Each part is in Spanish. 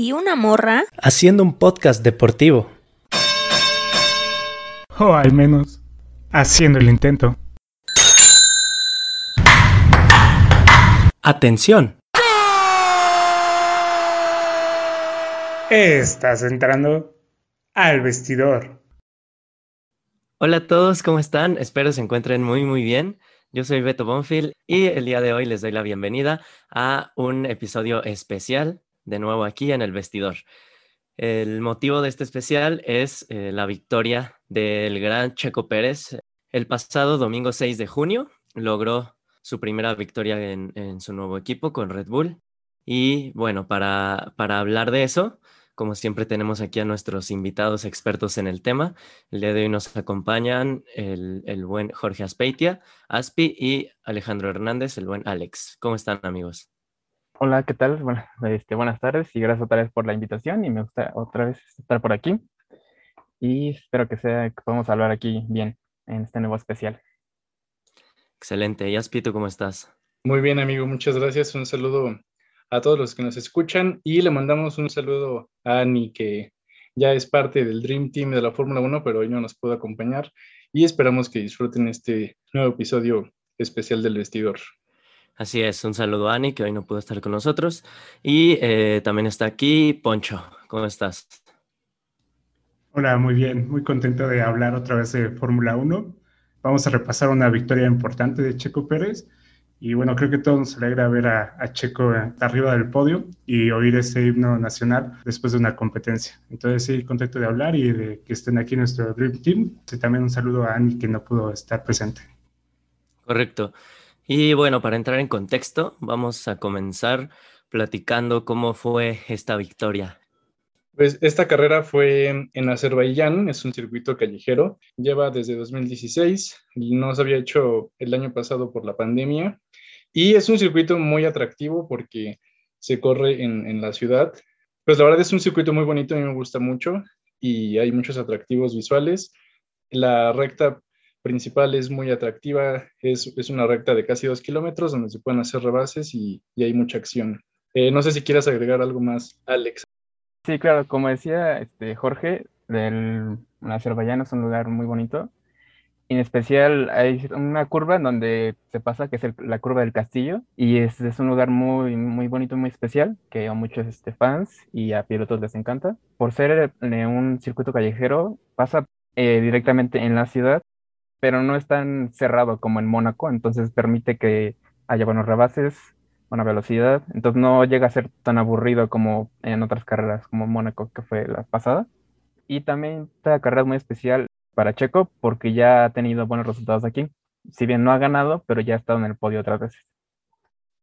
¿Y una morra? Haciendo un podcast deportivo. O al menos, haciendo el intento. Atención. Estás entrando al vestidor. Hola a todos, ¿cómo están? Espero se encuentren muy muy bien. Yo soy Beto Bonfield y el día de hoy les doy la bienvenida a un episodio especial, de nuevo aquí en el vestidor. El motivo de este especial es eh, la victoria del gran Checo Pérez. El pasado domingo 6 de junio logró su primera victoria en, su nuevo equipo con Red Bull. Y bueno, para, para hablar de eso, como siempre tenemos aquí a nuestros invitados expertos en el tema. El día de hoy nos acompañan el, el, buen Jorge Aspeitia, Aspi y Alejandro Hernández, el buen Alex. ¿Cómo están amigos? Hola, ¿qué tal? Bueno, este, buenas tardes y gracias otra vez por la invitación y me gusta otra vez estar por aquí y espero que sea que podamos hablar aquí bien en este nuevo especial. Excelente. ¿Y Aspito, cómo estás? Muy bien, amigo. Muchas gracias. Un saludo a todos los que nos escuchan y le mandamos un saludo a Ani, que ya es parte del Dream Team de la Fórmula 1, pero hoy no nos pudo acompañar y esperamos que disfruten este nuevo episodio especial del vestidor. Así es, un saludo a Ani, que hoy no pudo estar con nosotros. Y eh, también está aquí Poncho. ¿Cómo estás? Hola, muy bien, muy contento de hablar otra vez de Fórmula 1. Vamos a repasar una victoria importante de Checo Pérez y bueno, creo que todos nos alegra ver a, a, Checo arriba del podio y oír ese himno nacional después de una competencia. Entonces, sí, contento de hablar y de que estén aquí nuestro Dream Team. Y también un saludo a Ani, que no pudo estar presente. Correcto. Y bueno, para entrar en contexto, vamos a comenzar platicando cómo fue esta victoria. Pues esta carrera fue en Azerbaiyán, es un circuito callejero, lleva desde 2016, no se había hecho el año pasado por la pandemia y es un circuito muy atractivo porque se corre en, en, la ciudad. Pues la verdad es un circuito muy bonito, a mí me gusta mucho y hay muchos atractivos visuales. La recta principal es muy atractiva, es, es una recta de casi dos kilómetros donde se pueden hacer rebases y, y hay mucha acción. Eh, no sé si quieras agregar algo más, Alex. Sí, claro, como decía este, Jorge, el, Azerbaiyán es un lugar muy bonito. En especial hay una curva en donde se pasa, que es el, la curva del castillo, y es, es, un lugar muy, muy bonito, muy especial, que a muchos este, fans y a pilotos les encanta. Por ser eh, un circuito callejero, pasa eh, directamente en la ciudad, pero no es tan cerrado como en Mónaco, entonces permite que haya buenos rebases, buena velocidad, entonces no llega a ser tan aburrido como en otras carreras, como Mónaco, que fue la pasada. Y también esta carrera es muy especial para Checo porque ya ha tenido buenos resultados aquí. Si bien no ha ganado, pero ya ha estado en el podio otras veces.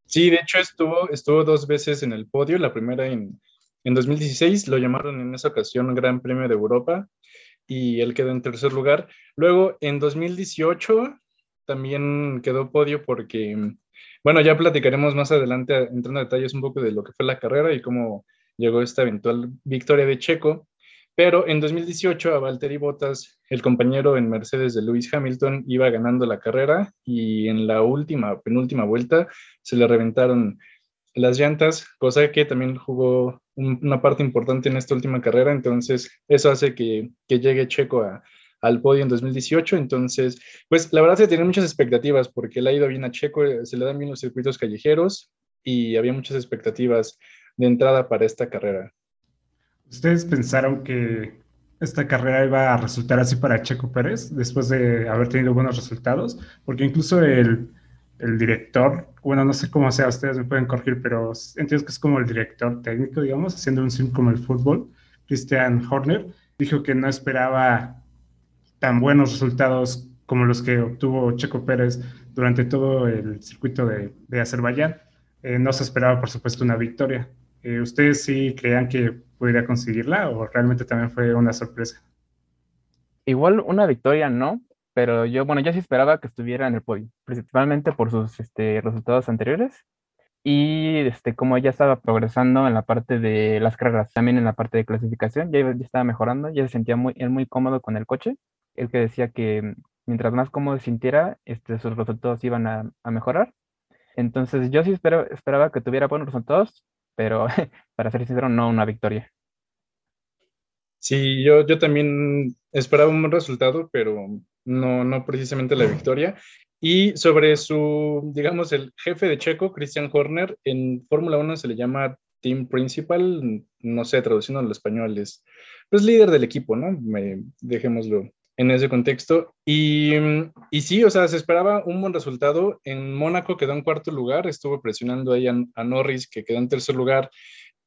Sí, de hecho estuvo, estuvo dos veces en el podio, la primera en, en 2016, lo llamaron en esa ocasión Gran Premio de Europa y él quedó en tercer lugar. Luego en 2018 también quedó podio porque bueno, ya platicaremos más adelante entrando a detalles un poco de lo que fue la carrera y cómo llegó esta eventual victoria de Checo. Pero en 2018 a Valtteri Bottas, el compañero en Mercedes de Lewis Hamilton, iba ganando la carrera y en la última, penúltima vuelta se le reventaron las llantas, cosa que también jugó un, una parte importante en esta última carrera. Entonces, eso hace que, que llegue Checo al podio en 2018. Entonces, pues la verdad se tienen muchas expectativas porque le ha ido bien a Checo, se le dan bien los circuitos callejeros y había muchas expectativas de entrada para esta carrera. ¿Ustedes pensaron que esta carrera iba a resultar así para Checo Pérez después de haber tenido buenos resultados? Porque incluso el, el director, bueno, no sé cómo sea, ustedes me pueden corregir, pero entiendo que es como el director técnico, digamos, haciendo un sim como el fútbol, Christian Horner, dijo que no esperaba tan buenos resultados como los que obtuvo Checo Pérez durante todo el circuito de, de Azerbaiyán. Eh, no se esperaba, por supuesto, una victoria. Eh, ¿Ustedes sí creían que pudiera conseguirla o realmente también fue una sorpresa? Igual una victoria no, pero yo, bueno, yo sí esperaba que estuviera en el podio, principalmente por sus este, resultados anteriores y este, como ya estaba progresando en la parte de las carreras, también en la parte de clasificación, ya, ya estaba mejorando, ya se sentía muy, él muy cómodo con el coche, el que decía que mientras más cómodo se sintiera, este, sus resultados iban a, a mejorar. Entonces yo sí esperaba, esperaba que tuviera buenos resultados, pero para ser sincero, no una victoria. Sí, yo, yo también esperaba un buen resultado, pero no, no precisamente la victoria. Y sobre su, digamos, el jefe de Checo, Christian Horner, en Fórmula 1 se le llama team principal, no sé, traduciendo al español, es pues líder del equipo, ¿no? Me, dejémoslo en ese contexto. Y, y, sí, o sea, se esperaba un buen resultado. En Mónaco quedó en cuarto lugar, estuvo presionando ahí a, a Norris, que quedó en tercer lugar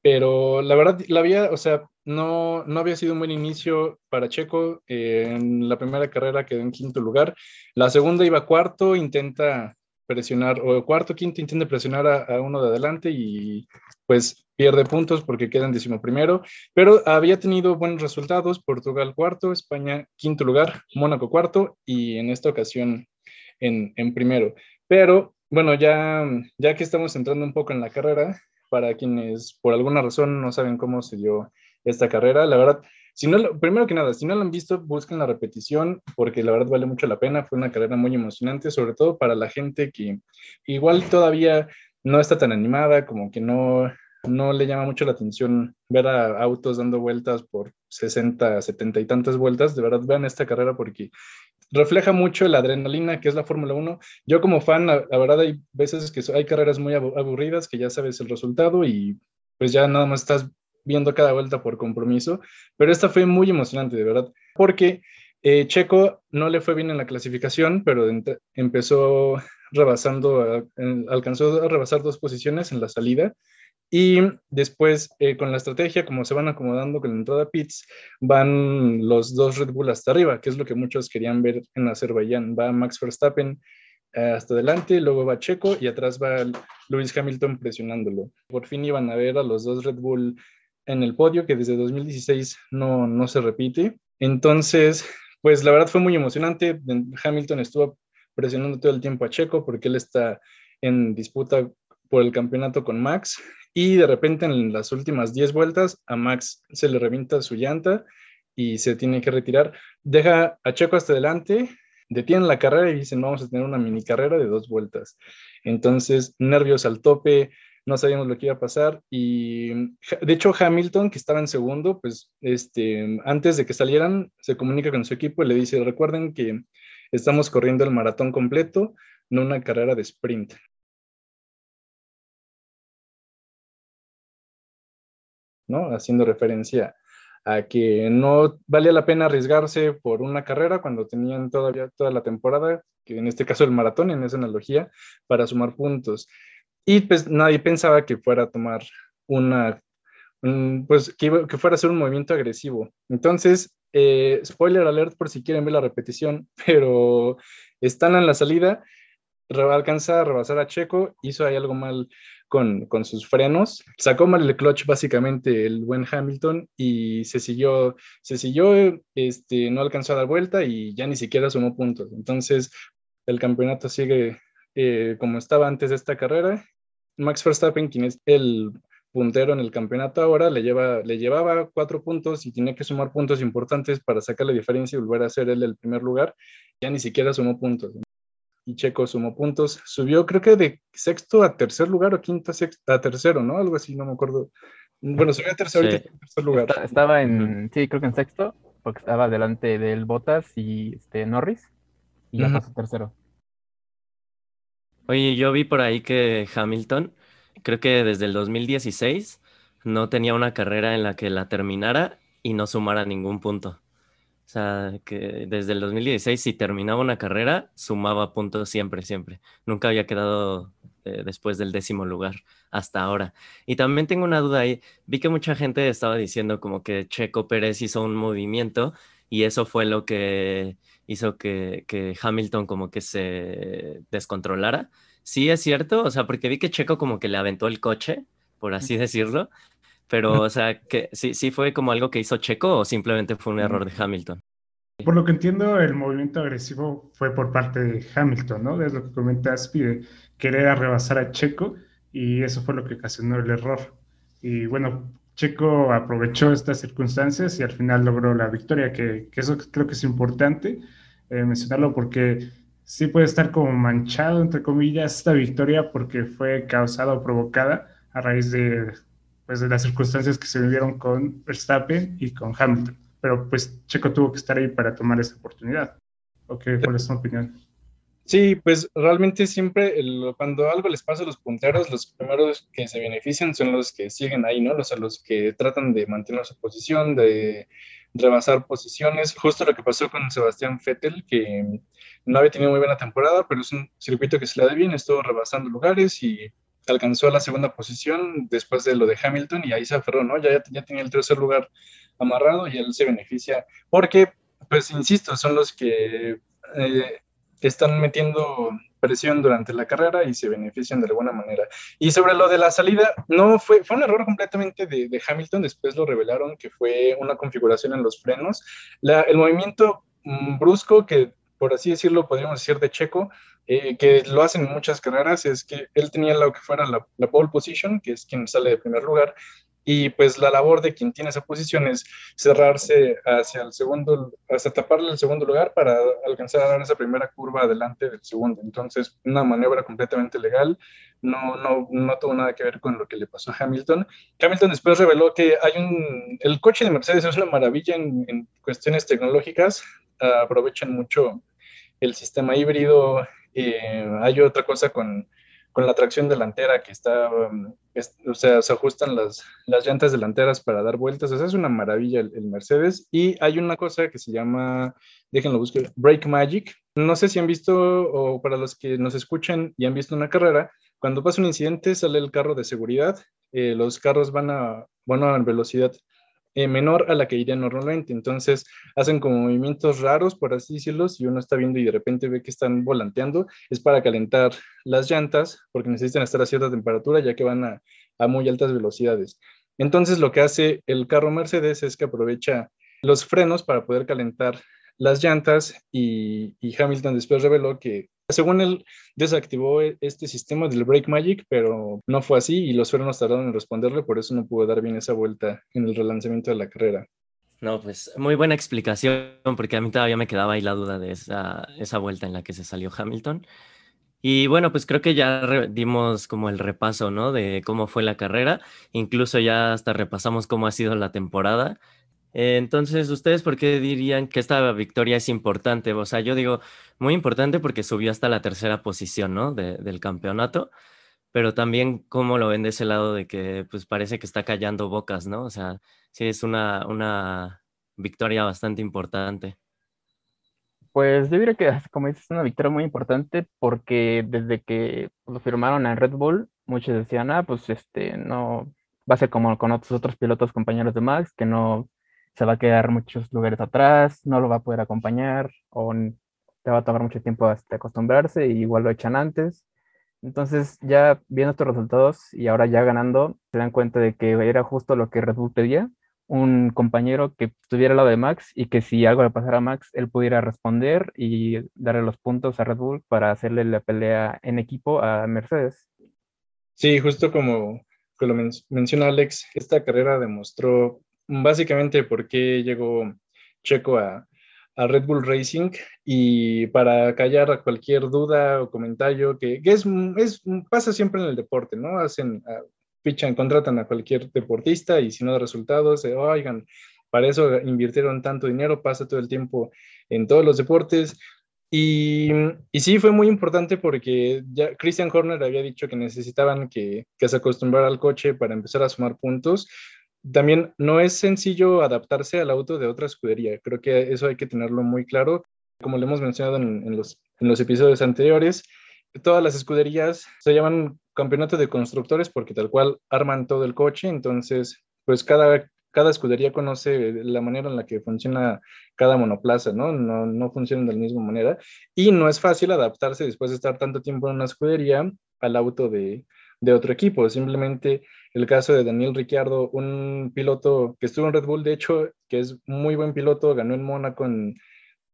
pero la verdad, la había, o sea, no, no había sido un buen inicio para Checo. En la primera carrera quedó en quinto lugar. La segunda iba cuarto, intenta presionar, o cuarto, quinto, intenta presionar a, uno de adelante y pues pierde puntos porque queda en décimo primero. Pero había tenido buenos resultados. Portugal cuarto, España quinto lugar, Mónaco cuarto y en esta ocasión en, en primero. Pero bueno, ya, ya que estamos entrando un poco en la carrera, para quienes por alguna razón no saben cómo se dio esta carrera. La verdad, si no, primero que nada, si no lo han visto, busquen la repetición porque la verdad vale mucho la pena. Fue una carrera muy emocionante, sobre todo para la gente que igual todavía no está tan animada, como que no, no le llama mucho la atención ver a autos dando vueltas por 60, 70 y tantas vueltas. De verdad, vean esta carrera porque refleja mucho la adrenalina que es la Fórmula 1. Yo como fan, la, verdad hay veces que hay carreras muy aburridas que ya sabes el resultado y pues ya nada más estás viendo cada vuelta por compromiso, pero esta fue muy emocionante, de verdad, porque eh, Checo no le fue bien en la clasificación, pero empezó rebasando, alcanzó a rebasar dos posiciones en la salida y después, eh, con la estrategia, como se van acomodando con la entrada a pits, van los dos Red Bull hasta arriba, que es lo que muchos querían ver en Azerbaiyán. Va Max Verstappen eh, hasta adelante, luego va Checo y atrás va Lewis Hamilton presionándolo. Por fin iban a ver a los dos Red Bull en el podio, que desde 2016 no, no se repite. Entonces, pues la verdad fue muy emocionante. Hamilton estuvo presionando todo el tiempo a Checo porque él está en disputa por el campeonato con Max y de repente en las últimas 10 vueltas a Max se le revienta su llanta y se tiene que retirar. Deja a Checo hasta adelante, detiene la carrera y dicen vamos a tener una mini carrera de dos vueltas. Entonces, nervios al tope, no sabíamos lo que iba a pasar y de hecho Hamilton, que estaba en segundo, pues este, antes de que salieran, se comunica con su equipo y le dice, recuerden que estamos corriendo el maratón completo, no una carrera de sprint. ¿No? Haciendo referencia a que no valía la pena arriesgarse por una carrera cuando tenían todavía toda la temporada, que en este caso el maratón, en esa analogía, para sumar puntos. Y pues nadie pensaba que fuera a tomar una, pues que, fuera a ser un movimiento agresivo. Entonces, eh, spoiler alert por si quieren ver la repetición, pero están en la salida, alcanza a rebasar a Checo, hizo ahí algo mal con, con, sus frenos. Sacó mal el clutch básicamente el buen Hamilton y se siguió, se siguió, este, no alcanzó a dar vuelta y ya ni siquiera sumó puntos. Entonces el campeonato sigue eh, como estaba antes de esta carrera. Max Verstappen, quien es el puntero en el campeonato ahora, le, lleva, le llevaba cuatro puntos y tenía que sumar puntos importantes para sacar la diferencia y volver a ser él el primer lugar. Ya ni siquiera sumó puntos y Checo sumó puntos. Subió, creo que de sexto a tercer lugar o quinto a, tercero, ¿no? Algo así, no me acuerdo. Bueno, subió a tercer, tercer lugar. estaba en, sí, creo que en sexto, porque estaba delante del Bottas y este, Norris, y ya pasó tercero. Oye, yo vi por ahí que Hamilton, creo que desde el 2016, no tenía una carrera en la que la terminara y no sumara ningún punto. O sea, que desde el 2016, si terminaba una carrera, sumaba puntos siempre, siempre. Nunca había quedado eh, después del décimo lugar hasta ahora. Y también tengo una duda ahí. Vi que mucha gente estaba diciendo como que Checo Pérez hizo un movimiento y eso fue lo que hizo que, que Hamilton como que se descontrolara. Sí, es cierto. O sea, porque vi que Checo como que le aventó el coche por así decirlo. Pero, o sea, que sí, sí fue como algo que hizo Checo o simplemente fue un error de Hamilton. Por lo que entiendo, el movimiento agresivo fue por parte de Hamilton, ¿no? Es lo que comentas, de querer rebasar a Checo y eso fue lo que ocasionó el error. Y bueno, Checo aprovechó estas circunstancias y al final logró la victoria, que, eso creo que es importante eh, mencionarlo porque sí puede estar como manchado, entre comillas, esta victoria porque fue causada o provocada a raíz de, pues, de las circunstancias que se vivieron con Verstappen y con Hamilton. Pero pues Checo tuvo que estar ahí para tomar esa oportunidad. ¿O qué, ¿Cuál es tu opinión? Sí, pues realmente siempre cuando algo les pasa a los punteros, los primeros que se benefician son los que siguen ahí, ¿no? Los, los que tratan de mantener su posición, de rebasar posiciones. Justo lo que pasó con Sebastián Vettel, que no había tenido muy buena temporada, pero es un circuito que se le da bien, estuvo rebasando lugares y alcanzó la segunda posición después de lo de Hamilton y ahí se aferró, ¿no? Ya, ya tenía el tercer lugar amarrado y él se beneficia porque, pues, insisto, son los que... Eh, están metiendo presión durante la carrera y se benefician de alguna manera. Y sobre lo de la salida, no fue, fue un error completamente de, Hamilton, después lo revelaron que fue una configuración en los frenos. el movimiento mm, brusco que, por así decirlo, podríamos decir de Checo, eh, que lo hacen en muchas carreras, es que él tenía lo que fuera la, la pole position, que es quien sale de primer lugar, y pues la labor de quien tiene esa posición es cerrarse hacia el segundo, hasta taparle el segundo lugar para alcanzar esa primera curva adelante del segundo. Entonces, una maniobra completamente legal, no, no, no tuvo nada que ver con lo que le pasó a Hamilton. Hamilton después reveló que hay un, el coche de Mercedes es una maravilla en, cuestiones tecnológicas, aprovechan mucho el sistema híbrido. Eh, hay otra cosa con con la tracción delantera que está, o sea, se ajustan las, las llantas delanteras para dar vueltas, o es una maravilla el, Mercedes. Y hay una cosa que se llama, déjenlo buscar, Brake Magic. No sé si han visto, o para los que nos escuchan y han visto una carrera, cuando pasa un incidente sale el carro de seguridad, eh, los carros van a, bueno, a velocidad eh, menor a la que iría normalmente. Entonces hacen como movimientos raros, por así decirlo, si uno está viendo y de repente ve que están volanteando, es para calentar las llantas, porque necesitan estar a cierta temperatura ya que van a, a muy altas velocidades. Entonces lo que hace el carro Mercedes es que aprovecha los frenos para poder calentar las llantas y, y Hamilton después reveló que según él, desactivó e-, este sistema del Break Magic, pero no fue así y los frenos tardaron en responderle, por eso no pudo dar bien esa vuelta en el relanzamiento de la carrera. No, pues muy buena explicación, porque a mí todavía me quedaba ahí la duda de esa, esa vuelta en la que se salió Hamilton. Y bueno, pues creo que ya dimos como el repaso, ¿no? De cómo fue la carrera. Incluso ya hasta repasamos cómo ha sido la temporada. Entonces, ¿ustedes por qué dirían que esta victoria es importante? O sea, yo digo, muy importante porque subió hasta la tercera posición, ¿no? del campeonato, pero también cómo lo ven de ese lado de que, pues parece que está callando bocas, ¿no? O sea, sí es una, una victoria bastante importante. Pues yo diría que, como dices, es una victoria muy importante porque desde que lo firmaron en Red Bull, muchos decían, ah, pues este, no, va a ser como con otros otros pilotos compañeros de Max, que no se va a quedar muchos lugares atrás, no lo va a poder acompañar o te va a tomar mucho tiempo hasta acostumbrarse y igual lo echan antes. Entonces ya viendo estos resultados y ahora ya ganando, se dan cuenta de que era justo lo que Red Bull pedía, un compañero que estuviera al lado de Max y que si algo le pasara a Max, él pudiera responder y darle los puntos a Red Bull para hacerle la pelea en equipo a Mercedes. Sí, justo como, lo menciona Alex, esta carrera demostró básicamente por qué llegó Checo a, Red Bull Racing y para callar cualquier duda o comentario que, es, pasa siempre en el deporte, ¿no? Hacen, fichan, contratan a cualquier deportista y si no da resultados, oigan, para eso invirtieron tanto dinero, pasa todo el tiempo en todos los deportes. Y, y, sí, fue muy importante porque ya Christian Horner había dicho que necesitaban que, que, se acostumbrara al coche para empezar a sumar puntos, también no es sencillo adaptarse al auto de otra escudería. Creo que eso hay que tenerlo muy claro. Como lo hemos mencionado en, los, en los episodios anteriores, todas las escuderías se llaman campeonato de constructores porque tal cual arman todo el coche. Entonces, pues cada, cada escudería conoce la manera en la que funciona cada monoplaza, ¿no? ¿no? No funcionan de la misma manera. Y no es fácil adaptarse después de estar tanto tiempo en una escudería al auto de, de otro equipo. Simplemente el caso de Daniel Ricciardo, un piloto que estuvo en Red Bull, de hecho, que es muy buen piloto, ganó en Mónaco en,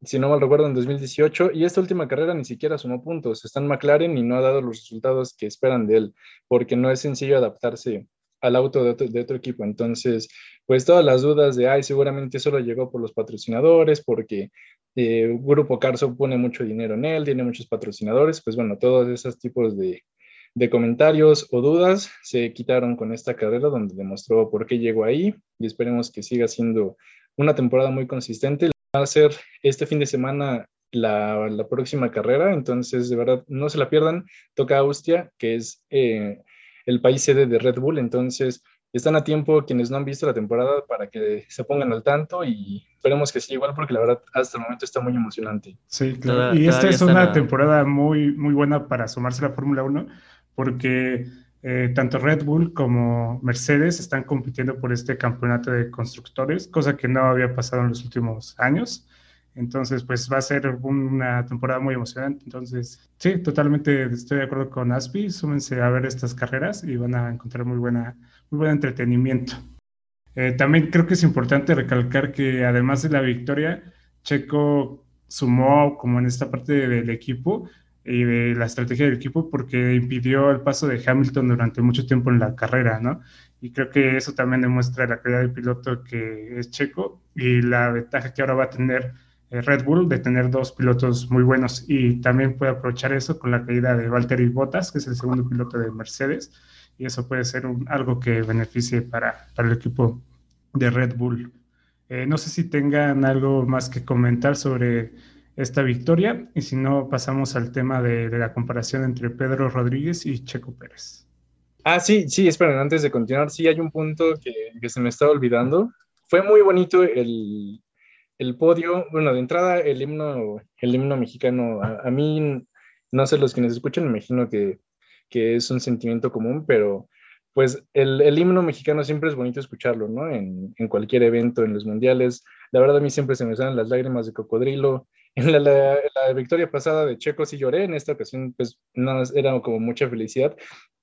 si no mal recuerdo, en 2018, y esta última carrera ni siquiera sumó puntos. Está en McLaren y no ha dado los resultados que esperan de él, porque no es sencillo adaptarse al auto de otro, equipo. Entonces, pues todas las dudas de, ay, seguramente solo llegó por los patrocinadores, porque eh, Grupo Carso pone mucho dinero en él, tiene muchos patrocinadores, pues bueno, todos esos tipos de, de comentarios o dudas se quitaron con esta carrera donde demostró por qué llegó ahí y esperemos que siga siendo una temporada muy consistente. Va a ser este fin de semana la, la próxima carrera, entonces de verdad no se la pierdan. Toca Austria, que es... Eh, el país sede de Red Bull, entonces están a tiempo quienes no han visto la temporada para que se pongan al tanto y esperemos que sí igual porque la verdad hasta el momento está muy emocionante. Sí, claro. y esta es una temporada muy, muy buena para sumarse a la Fórmula 1 porque eh, tanto Red Bull como Mercedes están compitiendo por este campeonato de constructores, cosa que no había pasado en los últimos años. Entonces, pues va a ser una temporada muy emocionante. Entonces, sí, totalmente estoy de acuerdo con Aspi. Súmense a ver estas carreras y van a encontrar muy, buena, muy buen entretenimiento. Eh, también creo que es importante recalcar que además de la victoria, Checo sumó como en esta parte del equipo y de la estrategia del equipo porque impidió el paso de Hamilton durante mucho tiempo en la carrera, ¿no? Y creo que eso también demuestra la calidad del piloto que es Checo y la ventaja que ahora va a tener eh, Red Bull de tener dos pilotos muy buenos y también puede aprovechar eso con la caída de Valtteri Bottas, que es el segundo piloto de Mercedes, y eso puede ser algo que beneficie para, para, el equipo de Red Bull. Eh, no sé si tengan algo más que comentar sobre esta victoria y si no pasamos al tema de, de la comparación entre Pedro Rodríguez y Checo Pérez. Ah, sí, sí, esperen, antes de continuar, sí hay un punto que, se me estaba olvidando. Fue muy bonito el, el podio, bueno, de entrada el himno, el himno mexicano, a, mí, no sé, los que escuchan, imagino que, que es un sentimiento común, pero pues el, el, himno mexicano siempre es bonito escucharlo, ¿no? En, en, cualquier evento, en los mundiales. La verdad a mí siempre se me salen las lágrimas de cocodrilo. En la, la, la victoria pasada de Checo sí lloré, en esta ocasión pues no, era como mucha felicidad.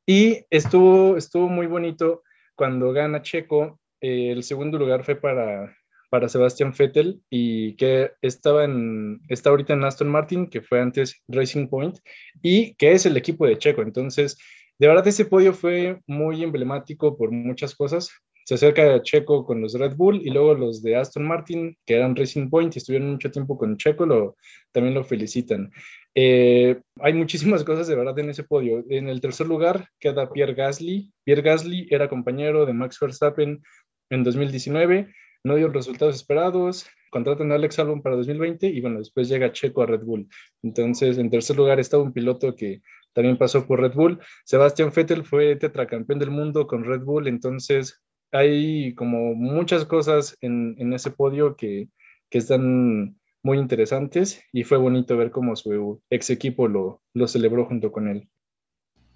Y estuvo, estuvo muy bonito cuando gana Checo. Eh, el segundo lugar fue para, para Sebastián Vettel y que estaba en, está ahorita en Aston Martin, que fue antes Racing Point, y que es el equipo de Checo. Entonces, de verdad ese podio fue muy emblemático por muchas cosas. Se acerca a Checo con los Red Bull y luego los de Aston Martin, que eran Racing Point y estuvieron mucho tiempo con Checo, lo, también lo felicitan. Eh, hay muchísimas cosas de verdad en ese podio. En el tercer lugar queda Pierre Gasly. Pierre Gasly era compañero de Max Verstappen en 2019 no dio los resultados esperados, contratan a Alex Albon para 2020 y bueno, después llega Checo a Red Bull. Entonces, en tercer lugar estaba un piloto que también pasó por Red Bull. Sebastián Vettel fue tetracampeón del mundo con Red Bull, entonces hay como muchas cosas en, en ese podio que, que, están muy interesantes y fue bonito ver cómo su ex equipo lo, lo celebró junto con él.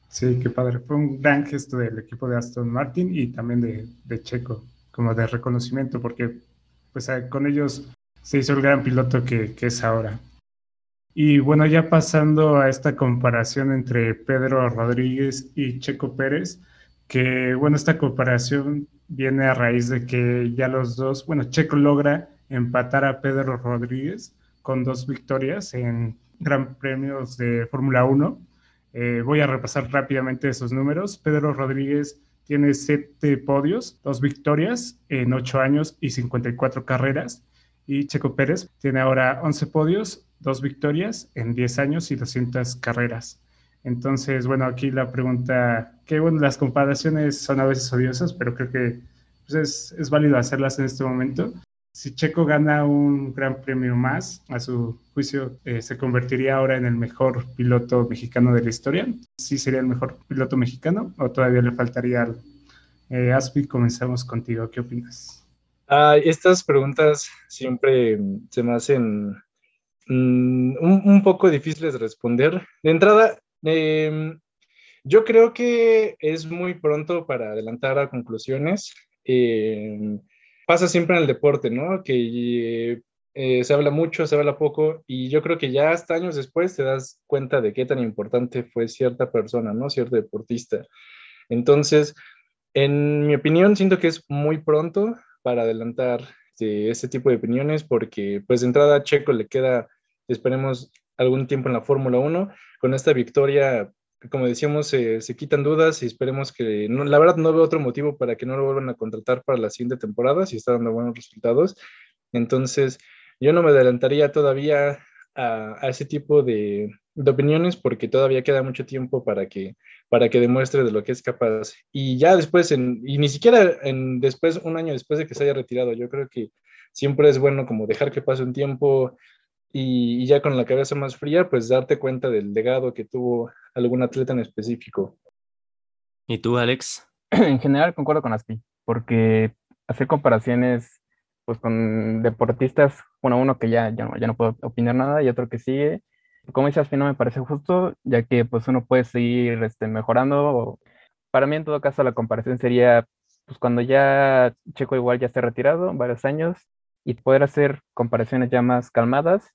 Sí, qué padre. Fue un gran gesto del equipo de Aston Martin y también de, de Checo como de reconocimiento, porque pues con ellos se hizo el gran piloto que, que es ahora. Y bueno, ya pasando a esta comparación entre Pedro Rodríguez y Checo Pérez, que bueno, esta comparación viene a raíz de que ya los dos, bueno, Checo logra empatar a Pedro Rodríguez con dos victorias en Gran Premios de Fórmula 1. Eh, voy a repasar rápidamente esos números. Pedro Rodríguez tiene siete podios, dos victorias en ocho años y 54 carreras. Y Checo Pérez tiene ahora 11 podios, dos victorias en 10 años y 200 carreras. Entonces, bueno, aquí la pregunta, que bueno, las comparaciones son a veces odiosas, pero creo que pues, es, válido hacerlas en este momento. Si Checo gana un gran premio más, a su juicio, eh, se convertiría ahora en el mejor piloto mexicano de la historia. ¿Sí sería el mejor piloto mexicano o todavía le faltaría algo? Eh, Aspi, comenzamos contigo. ¿Qué opinas? Ah, estas preguntas siempre se me hacen mm, un, poco difíciles de responder. De entrada, em, yo creo que es muy pronto para adelantar a conclusiones. Em, pasa siempre en el deporte, ¿no? Que eh, se habla mucho, se habla poco, y yo creo que ya hasta años después te das cuenta de qué tan importante fue cierta persona, ¿no? Cierto deportista. Entonces, en mi opinión, siento que es muy pronto para adelantar este, este tipo de opiniones porque pues de entrada a Checo le queda, esperemos, algún tiempo en la Fórmula 1. Con esta victoria, como decíamos, se quitan dudas y esperemos que, la verdad no veo otro motivo para que no lo vuelvan a contratar para la siguiente temporada si está dando buenos resultados. Entonces, yo no me adelantaría todavía a, ese tipo de, opiniones porque todavía queda mucho tiempo para que, para que demuestre de lo que es capaz. Y ya después, en, y ni siquiera en, después, un año después de que se haya retirado, yo creo que siempre es bueno como dejar que pase un tiempo y, y ya con la cabeza más fría, pues darte cuenta del legado que tuvo algún atleta en específico. ¿Y tú, Alex? En general concuerdo con Aspi, porque hacer comparaciones pues con deportistas, bueno, uno que ya, ya, no, ya no puedo opinar nada y otro que sigue. Como dice Aspi, no me parece justo, ya que pues uno puede seguir este, mejorando. Para mí, en todo caso, la comparación sería pues cuando ya Checo igual ya esté retirado, varios años, y poder hacer comparaciones ya más calmadas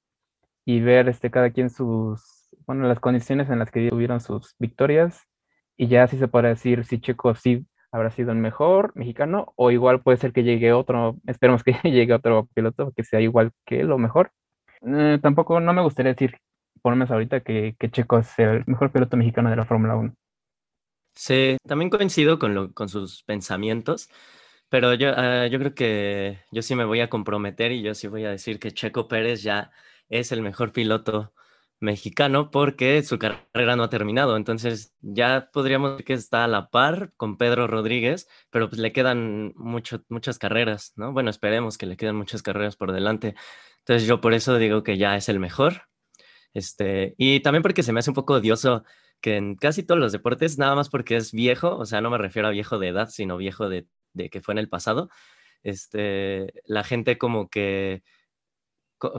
y ver este, cada quien sus, bueno, las condiciones en las que tuvieron sus victorias, y ya así se podrá decir si Checo sí habrá sido el mejor mexicano o igual puede ser que llegue otro, esperemos que llegue otro piloto que sea igual que él o mejor. Eh, tampoco no me gustaría decir, por menos ahorita, que, que Checo es el mejor piloto mexicano de la Fórmula 1. Sí, también coincido con, lo, con sus pensamientos, pero yo, uh, yo creo que yo sí me voy a comprometer y yo sí voy a decir que Checo Pérez ya es el mejor piloto mexicano porque su carrera no ha terminado. Entonces ya podríamos decir que está a la par con Pedro Rodríguez, pero pues le quedan mucho, muchas carreras, ¿no? Bueno, esperemos que le quedan muchas carreras por delante. Entonces yo por eso digo que ya es el mejor. Este, y también porque se me hace un poco odioso que en casi todos los deportes, nada más porque es viejo, o sea, no me refiero a viejo de edad, sino viejo de, de que fue en el pasado, este, la gente como que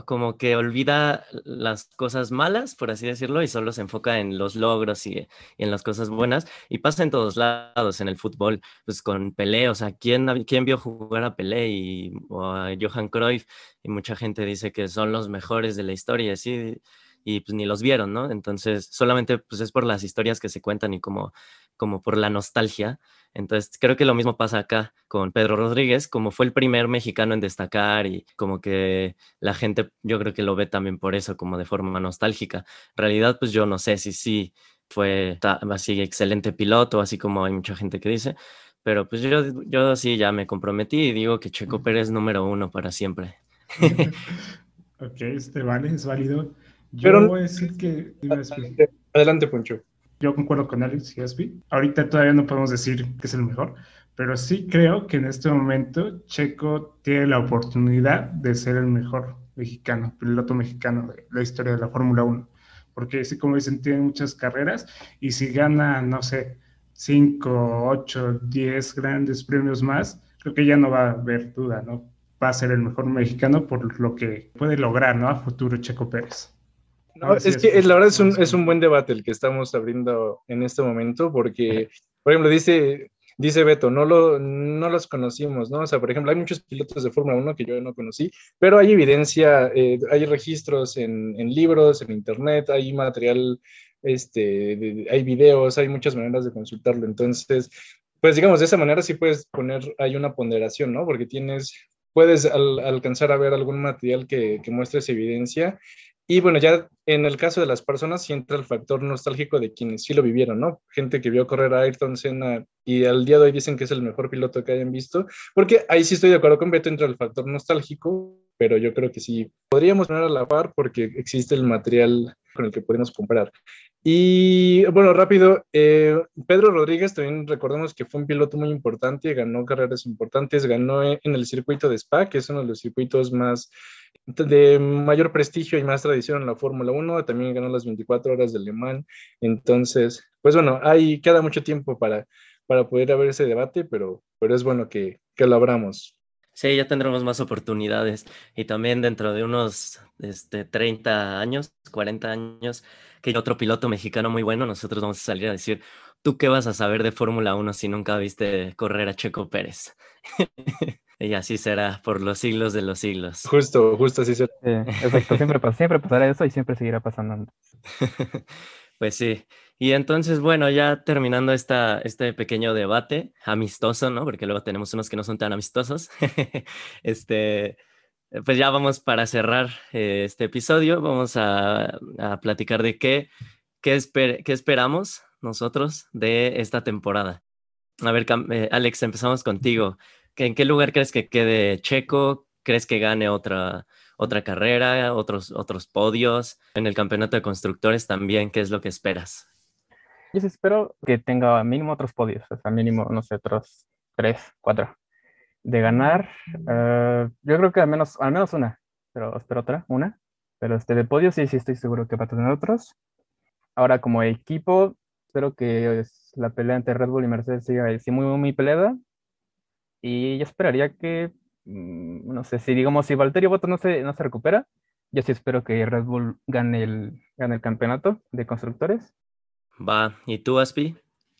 como que olvida las cosas malas, por así decirlo, y solo se enfoca en los logros y, en las cosas buenas. Y pasa en todos lados, en el fútbol, pues con Pelé, o sea, ¿quién, quién vio jugar a Pelé y, o a Johan Cruyff? Y mucha gente dice que son los mejores de la historia, así, y pues ni los vieron, ¿no? Entonces, solamente pues es por las historias que se cuentan y como, como por la nostalgia. Entonces, creo que lo mismo pasa acá con Pedro Rodríguez, como fue el primer mexicano en destacar y como que la gente, yo creo que lo ve también por eso, como de forma nostálgica. En realidad, pues yo no sé si sí fue así excelente piloto, así como hay mucha gente que dice, pero pues yo, yo sí ya me comprometí y digo que Checo Pérez número uno para siempre. ok, este vale, es válido. Yo pero, voy a decir que... Adelante, adelante Poncho yo concuerdo con Alex y Aspi. Ahorita todavía no podemos decir que es el mejor, pero sí creo que en este momento Checo tiene la oportunidad de ser el mejor mexicano, piloto mexicano de la historia de la Fórmula 1. Porque sí, como dicen, tiene muchas carreras y si gana, no sé, 5, 8, 10 grandes premios más, creo que ya no va a haber duda, ¿no? Va a ser el mejor mexicano por lo que puede lograr, ¿no? A futuro Checo Pérez es que la verdad es un, es un buen debate el que estamos abriendo en este momento, porque, por ejemplo, dice, dice Beto, no, lo, no los conocimos, ¿no? O sea, por ejemplo, hay muchos pilotos de Fórmula 1 que yo no conocí, pero hay evidencia, eh, hay registros en, en, libros, en internet, hay material, este, hay videos, hay muchas maneras de consultarlo. Entonces, pues digamos, de esa manera sí puedes poner, hay una ponderación, ¿no? Porque tienes, puedes alcanzar a ver algún material que, que muestre esa evidencia y bueno, ya en el caso de las personas sí entra el factor nostálgico de quienes sí lo vivieron, ¿no? Gente que vio correr a Ayrton Senna y al día de hoy dicen que es el mejor piloto que hayan visto, porque ahí sí estoy de acuerdo con Beto, entra el factor nostálgico, pero yo creo que sí podríamos poner a la par porque existe el material con el que podemos comprar. Y bueno, rápido, eh, Pedro Rodríguez también recordemos que fue un piloto muy importante, ganó carreras importantes, ganó en el circuito de Spa, que es uno de los circuitos más de mayor prestigio y más tradición en la Fórmula 1, también ganó las 24 horas de Le Mans, entonces, pues bueno, ahí queda mucho tiempo para, para poder haber ese debate, pero, pero es bueno que, que lo abramos. Sí, ya tendremos más oportunidades y también dentro de unos este, 30 años, 40 años, que hay otro piloto mexicano muy bueno, nosotros vamos a salir a decir, ¿tú qué vas a saber de Fórmula 1 si nunca viste correr a Checo Pérez? y así será por los siglos de los siglos. Justo, justo así será. exacto, siempre, siempre pasará eso y siempre seguirá pasando. Pues sí. Y entonces, bueno, ya terminando esta, este pequeño debate amistoso, ¿no? Porque luego tenemos unos que no son tan amistosos. este, pues ya vamos para cerrar eh, este episodio. Vamos a, platicar de qué, qué, qué, esperamos nosotros de esta temporada. A ver, eh, Alex, empezamos contigo. ¿En qué lugar crees que quede Checo? ¿Crees que gane otra, otra carrera, otros, otros podios? En el campeonato de constructores también, ¿qué es lo que esperas? Yo espero que tenga mínimo otros podios, o sea, mínimo, no sé, otros tres, cuatro. De ganar, uh, yo creo que al menos, al menos una, pero espero otra, una. Pero este de podio sí, sí estoy seguro que va a tener otros. Ahora, como equipo, espero que la pelea entre Red Bull y Mercedes siga muy, muy, muy peleada. Y yo esperaría que no sé, si digamos, si Valtteri Bottas no se, no se recupera, yo sí espero que Red Bull gane el, gane el campeonato de constructores. Va, ¿y tú, Aspi?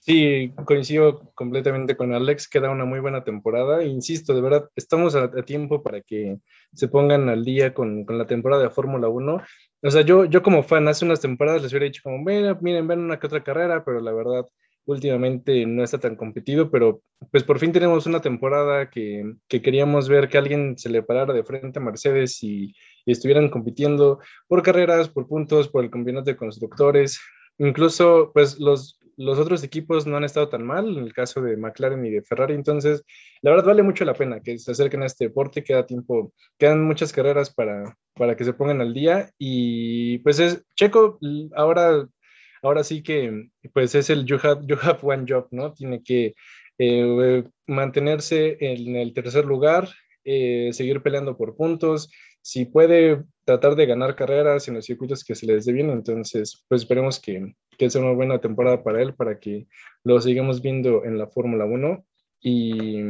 Sí, coincido completamente con Alex, queda una muy buena temporada. Insisto, de verdad, estamos a, tiempo para que se pongan al día con, con la temporada de Fórmula 1. O sea, yo, yo como fan, hace unas temporadas les hubiera dicho como, miren, miren, ven una que otra carrera, pero la verdad, últimamente no está tan competido, pero pues por fin tenemos una temporada que, que queríamos ver que alguien se le parara de frente a Mercedes y, estuvieran compitiendo por carreras, por puntos, por el campeonato de constructores. Incluso pues los, los otros equipos no han estado tan mal, en el caso de McLaren y de Ferrari, entonces la verdad vale mucho la pena que se acerquen a este deporte, queda tiempo, quedan muchas carreras para, para que se pongan al día y pues es Checo ahora ahora sí que pues es el you have, one job, ¿no? Tiene que eh, mantenerse en el tercer lugar, eh, seguir peleando por puntos, si puede tratar de ganar carreras en los circuitos que se les dé bien, entonces pues esperemos que, que sea una buena temporada para él, para que lo sigamos viendo en la Fórmula 1 y,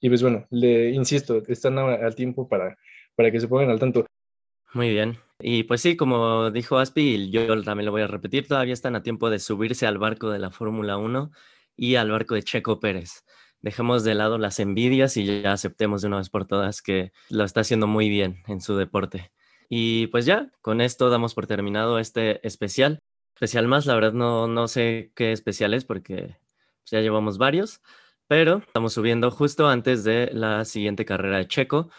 pues bueno, le insisto, están al tiempo para, para que se pongan al tanto. Muy bien. Y pues sí, como dijo Aspi, yo también lo voy a repetir, todavía están a tiempo de subirse al barco de la Fórmula 1 y al barco de Checo Pérez. Dejemos de lado las envidias y ya aceptemos de una vez por todas que lo está haciendo muy bien en su deporte. Y pues ya, con esto damos por terminado este especial. Especial más, la verdad no, no sé qué especial es porque ya llevamos varios, pero estamos subiendo justo antes de la siguiente carrera de Checo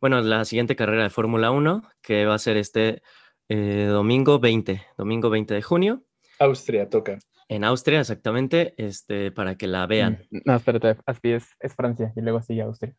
bueno, la siguiente carrera de Fórmula 1, que va a ser este eh, domingo 20, domingo 20 de junio. Austria toca. En Austria, exactamente, este, para que la vean. Mm, no, espérate, así es, es Francia y luego sigue Austria.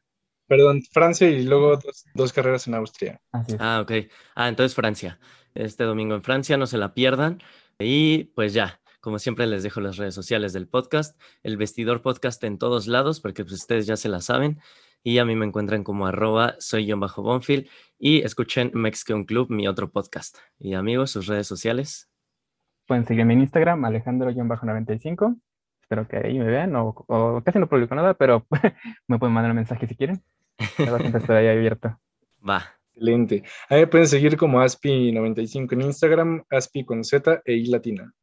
Perdón, Francia y luego dos, carreras en Austria. Ah, ok. Ah, entonces Francia. Este domingo en Francia, no se la pierdan. Y pues ya, como siempre les dejo las redes sociales del podcast, el vestidor podcast en todos lados, porque pues ustedes ya se la saben y a mí me encuentran como arroba soy John Bajo Bonfield y escuchen Mexican Club, mi otro podcast. Y amigos, sus redes sociales. Pueden seguirme en Instagram, Alejandro-95. Espero que ahí me vean, o, casi no publico nada, pero me pueden mandar un mensaje si quieren. Siempre estoy ahí abierto. Va. Excelente. Ahí pueden seguir como Aspi95 en Instagram, Aspi con Z e I latina.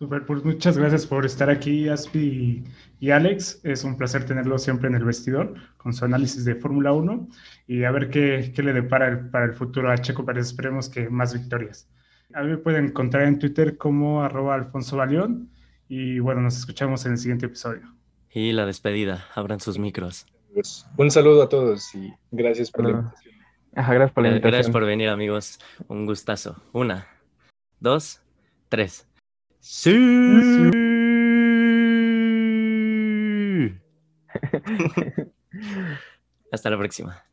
Super, pues muchas gracias por estar aquí, Aspi y, Alex. Es un placer tenerlo siempre en el vestidor con su análisis de Fórmula 1 y a ver qué, qué le depara para el futuro a Checo Pérez. Esperemos que más victorias. A mí me pueden encontrar en Twitter como arroba Alfonso Baleón y bueno, nos escuchamos en el siguiente episodio. Y la despedida, abran sus micros. Pues, un saludo a todos y gracias por la invitación. gracias por la invitación. Gracias por venir, amigos. Un gustazo. Una, dos, tres. Sí. Hasta la próxima.